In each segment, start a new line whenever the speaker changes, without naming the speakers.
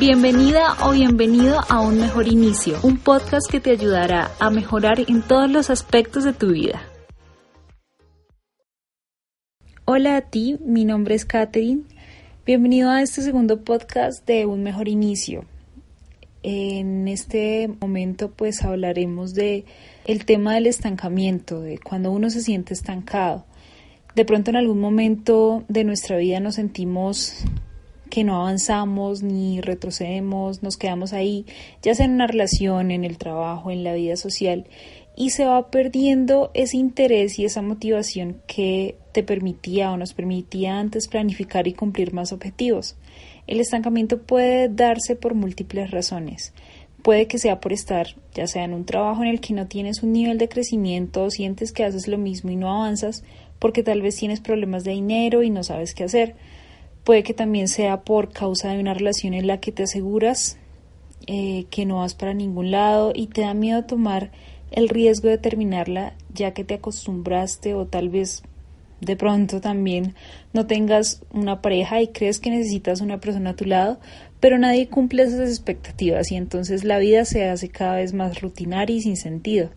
Bienvenida o bienvenido a Un Mejor Inicio, un podcast que te ayudará a mejorar en todos los aspectos de tu vida. Hola a ti, mi nombre es Katherine. Bienvenido a este segundo podcast de Un Mejor Inicio. En este momento pues hablaremos de el tema del estancamiento, de cuando uno se siente estancado. De pronto en algún momento de nuestra vida nos sentimos que no avanzamos ni retrocedemos, nos quedamos ahí, ya sea en una relación, en el trabajo, en la vida social, y se va perdiendo ese interés y esa motivación que te permitía o nos permitía antes planificar y cumplir más objetivos. El estancamiento puede darse por múltiples razones. Puede que sea por estar, ya sea en un trabajo en el que no tienes un nivel de crecimiento o sientes que haces lo mismo y no avanzas, porque tal vez tienes problemas de dinero y no sabes qué hacer. Puede que también sea por causa de una relación en la que te aseguras eh, que no vas para ningún lado y te da miedo tomar el riesgo de terminarla ya que te acostumbraste o tal vez de pronto también no tengas una pareja y crees que necesitas una persona a tu lado, pero nadie cumple esas expectativas y entonces la vida se hace cada vez más rutinaria y sin sentido.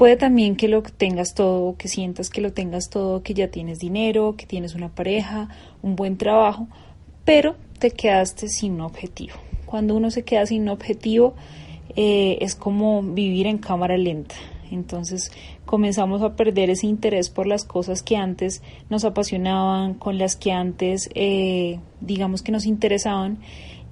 Puede también que lo tengas todo, que sientas que lo tengas todo, que ya tienes dinero, que tienes una pareja, un buen trabajo, pero te quedaste sin objetivo. Cuando uno se queda sin objetivo eh, es como vivir en cámara lenta. Entonces comenzamos a perder ese interés por las cosas que antes nos apasionaban, con las que antes eh, digamos que nos interesaban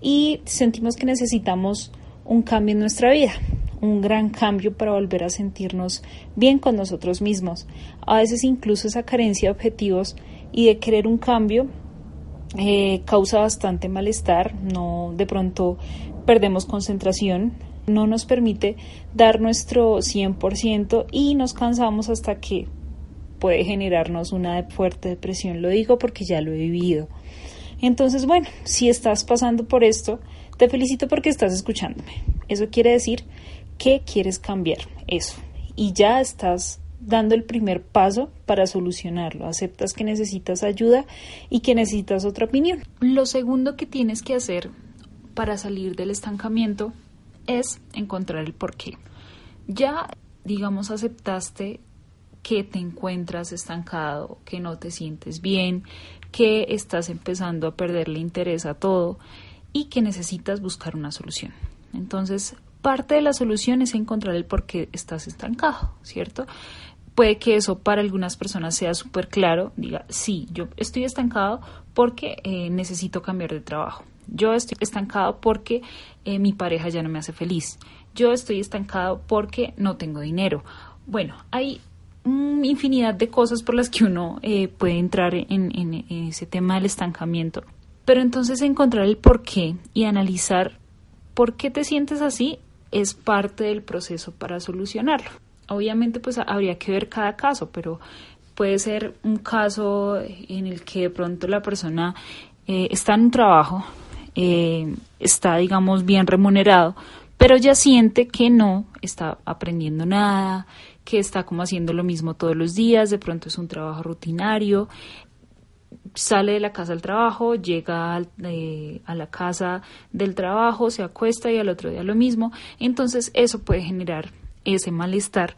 y sentimos que necesitamos un cambio en nuestra vida, un gran cambio para volver a sentirnos bien con nosotros mismos. A veces incluso esa carencia de objetivos y de querer un cambio eh, causa bastante malestar, no de pronto perdemos concentración, no nos permite dar nuestro 100% y nos cansamos hasta que puede generarnos una fuerte depresión. Lo digo porque ya lo he vivido. Entonces, bueno, si estás pasando por esto, te felicito porque estás escuchándome. Eso quiere decir que quieres cambiar eso y ya estás dando el primer paso para solucionarlo. Aceptas que necesitas ayuda y que necesitas otra opinión. Lo segundo que tienes que hacer para salir del estancamiento es encontrar el porqué. Ya, digamos, aceptaste que te encuentras estancado, que no te sientes bien, que estás empezando a perderle interés a todo y que necesitas buscar una solución. Entonces, parte de la solución es encontrar el por qué estás estancado, ¿cierto? Puede que eso para algunas personas sea súper claro, diga, sí, yo estoy estancado porque eh, necesito cambiar de trabajo. Yo estoy estancado porque eh, mi pareja ya no me hace feliz. Yo estoy estancado porque no tengo dinero. Bueno, hay infinidad de cosas por las que uno eh, puede entrar en, en, ese tema del estancamiento. Pero entonces encontrar el por qué y analizar por qué te sientes así es parte del proceso para solucionarlo. Obviamente pues habría que ver cada caso, pero puede ser un caso en el que de pronto la persona eh, está en un trabajo, eh, está, digamos, bien remunerado, pero ya siente que no está aprendiendo nada, que está como haciendo lo mismo todos los días, de pronto es un trabajo rutinario, sale de la casa al trabajo, llega eh, a la casa del trabajo, se acuesta y al otro día lo mismo, entonces eso puede generar ese malestar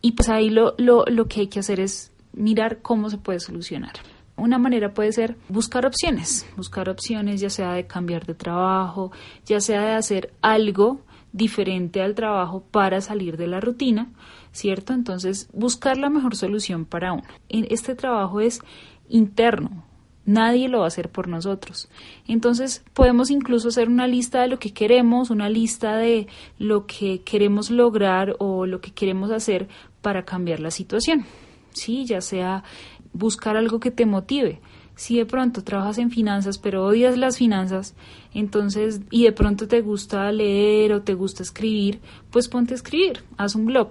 y pues ahí lo, lo, lo que hay que hacer es mirar cómo se puede solucionar. Una manera puede ser buscar opciones, buscar opciones ya sea de cambiar de trabajo, ya sea de hacer algo diferente al trabajo para salir de la rutina, ¿cierto? Entonces, buscar la mejor solución para uno. Este trabajo es interno, nadie lo va a hacer por nosotros. Entonces, podemos incluso hacer una lista de lo que queremos, una lista de lo que queremos lograr o lo que queremos hacer para cambiar la situación. Sí, ya sea buscar algo que te motive. Si de pronto trabajas en finanzas pero odias las finanzas, entonces y de pronto te gusta leer o te gusta escribir, pues ponte a escribir, haz un blog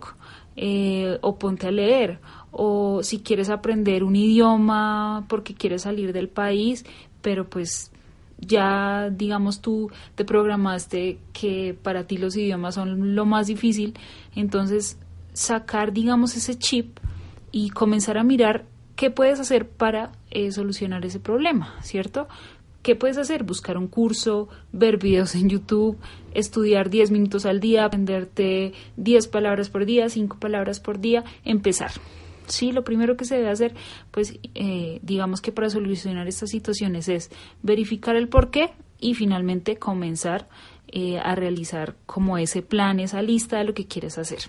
eh, o ponte a leer o si quieres aprender un idioma porque quieres salir del país, pero pues ya digamos tú te programaste que para ti los idiomas son lo más difícil, entonces sacar digamos ese chip y comenzar a mirar qué puedes hacer para eh, solucionar ese problema, ¿cierto? ¿Qué puedes hacer? Buscar un curso, ver videos en YouTube, estudiar 10 minutos al día, aprenderte 10 palabras por día, 5 palabras por día, empezar. Sí, lo primero que se debe hacer, pues eh, digamos que para solucionar estas situaciones es verificar el por qué y finalmente comenzar eh, a realizar como ese plan, esa lista de lo que quieres hacer.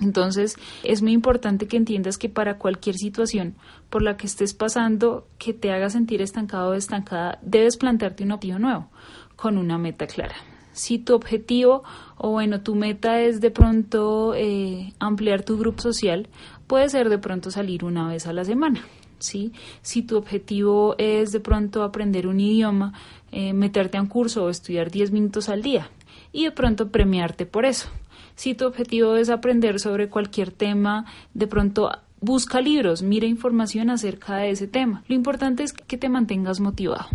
Entonces, es muy importante que entiendas que para cualquier situación por la que estés pasando, que te haga sentir estancado o estancada, debes plantearte un objetivo nuevo, con una meta clara. Si tu objetivo o bueno, tu meta es de pronto eh, ampliar tu grupo social, puede ser de pronto salir una vez a la semana. ¿sí? Si tu objetivo es de pronto aprender un idioma, eh, meterte a un curso o estudiar 10 minutos al día y de pronto premiarte por eso. Si tu objetivo es aprender sobre cualquier tema, de pronto busca libros, mira información acerca de ese tema. Lo importante es que te mantengas motivado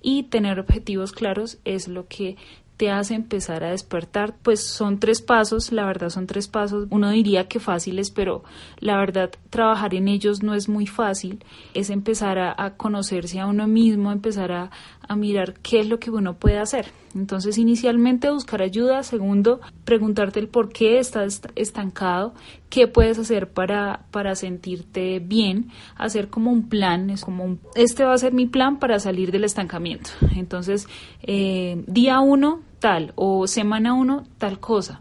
y tener objetivos claros es lo que te hace empezar a despertar, pues son tres pasos, la verdad son tres pasos, uno diría que fáciles, pero la verdad trabajar en ellos no es muy fácil, es empezar a, conocerse a uno mismo, empezar a, a mirar qué es lo que uno puede hacer. Entonces, inicialmente buscar ayuda, segundo, preguntarte el por qué estás estancado, qué puedes hacer para, para sentirte bien, hacer como un plan, es como un, este va a ser mi plan para salir del estancamiento. Entonces, eh, día uno, tal, o semana uno, tal cosa.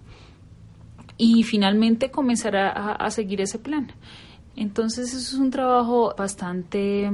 Y finalmente comenzar a, a seguir ese plan. Entonces, eso es un trabajo bastante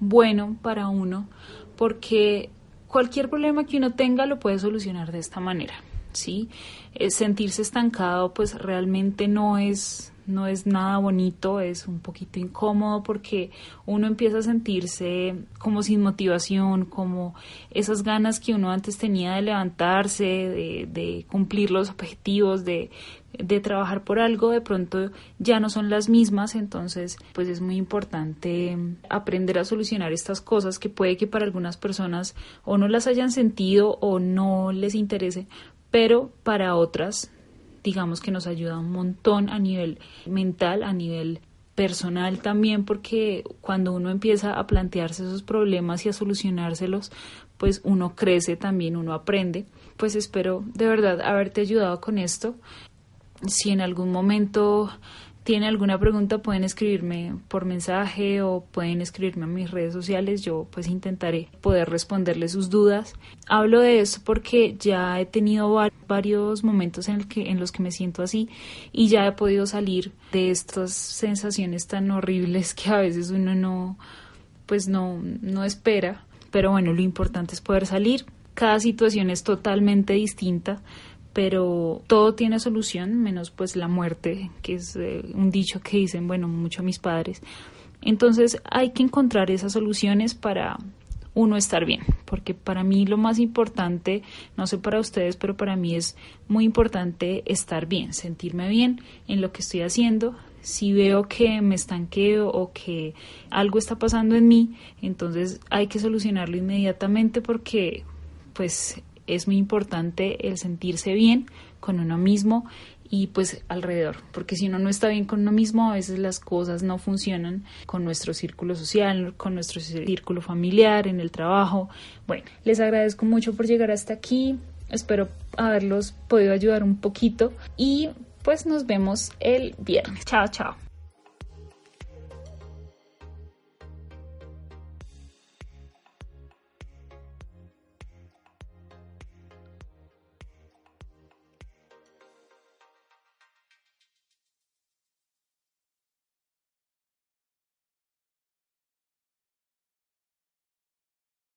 bueno para uno porque cualquier problema que uno tenga lo puede solucionar de esta manera, ¿sí? Eh, sentirse estancado pues realmente no es no es nada bonito, es un poquito incómodo porque uno empieza a sentirse como sin motivación, como esas ganas que uno antes tenía de levantarse, de, de cumplir los objetivos, de, de trabajar por algo, de pronto ya no son las mismas, entonces pues es muy importante aprender a solucionar estas cosas que puede que para algunas personas o no las hayan sentido o no les interese, pero para otras digamos que nos ayuda un montón a nivel mental, a nivel personal también, porque cuando uno empieza a plantearse esos problemas y a solucionárselos, pues uno crece también, uno aprende. Pues espero de verdad haberte ayudado con esto. Si en algún momento tiene alguna pregunta pueden escribirme por mensaje o pueden escribirme a mis redes sociales. Yo pues intentaré poder responderles sus dudas. Hablo de esto porque ya he tenido varios momentos en, el que, en los que me siento así y ya he podido salir de estas sensaciones tan horribles que a veces uno no pues no, no espera. Pero bueno, lo importante es poder salir. Cada situación es totalmente distinta pero todo tiene solución, menos pues la muerte, que es eh, un dicho que dicen, bueno, mucho mis padres. Entonces hay que encontrar esas soluciones para uno estar bien, porque para mí lo más importante, no sé para ustedes, pero para mí es muy importante estar bien, sentirme bien en lo que estoy haciendo. Si veo que me estanqueo o que algo está pasando en mí, entonces hay que solucionarlo inmediatamente porque pues es muy importante el sentirse bien con uno mismo y pues alrededor, porque si uno no está bien con uno mismo, a veces las cosas no funcionan con nuestro círculo social, con nuestro círculo familiar, en el trabajo. Bueno, les agradezco mucho por llegar hasta aquí, espero haberlos podido ayudar un poquito y pues nos vemos el viernes. Chao, chao.